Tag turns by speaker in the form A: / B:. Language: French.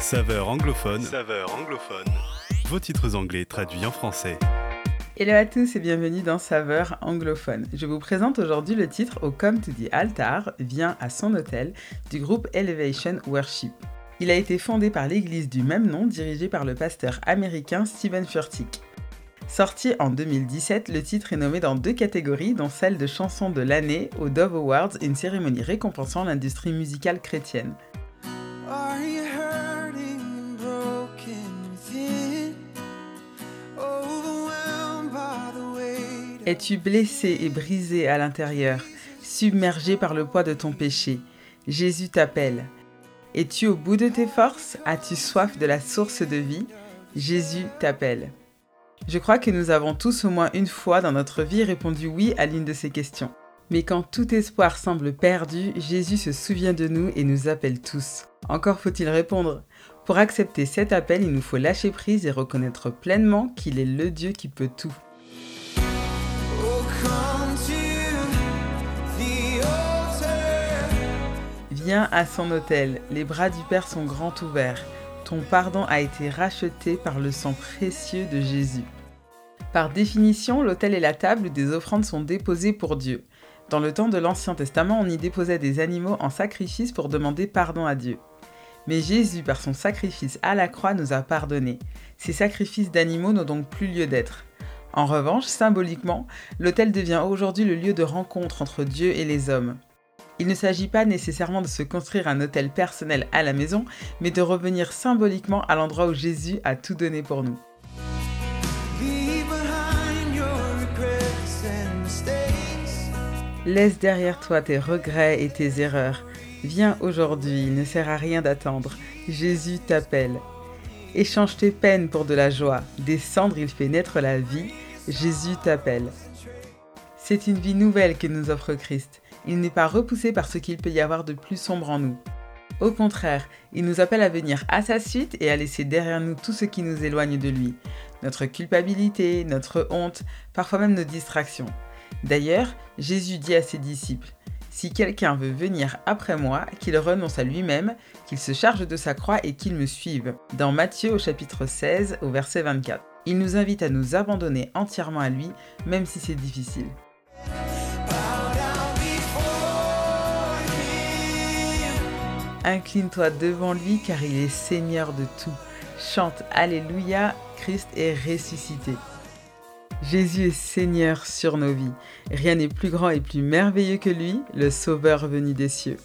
A: Saveur anglophone. Saveur anglophone. Vos titres anglais traduits en français.
B: Hello à tous et bienvenue dans Saveur anglophone. Je vous présente aujourd'hui le titre Au Come to the Altar, vient à son hôtel, du groupe Elevation Worship. Il a été fondé par l'église du même nom dirigée par le pasteur américain Stephen Furtick. Sorti en 2017, le titre est nommé dans deux catégories, dont celle de chanson de l'année au Dove Awards, une cérémonie récompensant l'industrie musicale chrétienne. Es-tu blessé et brisé à l'intérieur, submergé par le poids de ton péché? Jésus t'appelle. Es-tu au bout de tes forces? As-tu soif de la source de vie? Jésus t'appelle. Je crois que nous avons tous au moins une fois dans notre vie répondu oui à l'une de ces questions. Mais quand tout espoir semble perdu, Jésus se souvient de nous et nous appelle tous. Encore faut-il répondre. Pour accepter cet appel, il nous faut lâcher prise et reconnaître pleinement qu'il est le Dieu qui peut tout. Viens à son hôtel, les bras du Père sont grands ouverts. Ton pardon a été racheté par le sang précieux de Jésus. Par définition, l'autel est la table où des offrandes sont déposées pour Dieu. Dans le temps de l'Ancien Testament, on y déposait des animaux en sacrifice pour demander pardon à Dieu. Mais Jésus, par son sacrifice à la croix, nous a pardonné. Ces sacrifices d'animaux n'ont donc plus lieu d'être. En revanche, symboliquement, l'autel devient aujourd'hui le lieu de rencontre entre Dieu et les hommes. Il ne s'agit pas nécessairement de se construire un hôtel personnel à la maison, mais de revenir symboliquement à l'endroit où Jésus a tout donné pour nous. Laisse derrière toi tes regrets et tes erreurs. Viens aujourd'hui, il ne sert à rien d'attendre. Jésus t'appelle. Échange tes peines pour de la joie. Descendre, il fait naître la vie. Jésus t'appelle. C'est une vie nouvelle que nous offre Christ il n'est pas repoussé par ce qu'il peut y avoir de plus sombre en nous. Au contraire, il nous appelle à venir à sa suite et à laisser derrière nous tout ce qui nous éloigne de lui, notre culpabilité, notre honte, parfois même nos distractions. D'ailleurs, Jésus dit à ses disciples, Si quelqu'un veut venir après moi, qu'il renonce à lui-même, qu'il se charge de sa croix et qu'il me suive. Dans Matthieu au chapitre 16 au verset 24. Il nous invite à nous abandonner entièrement à lui, même si c'est difficile. Incline-toi devant lui car il est Seigneur de tout. Chante Alléluia, Christ est ressuscité. Jésus est Seigneur sur nos vies. Rien n'est plus grand et plus merveilleux que lui, le Sauveur venu des cieux.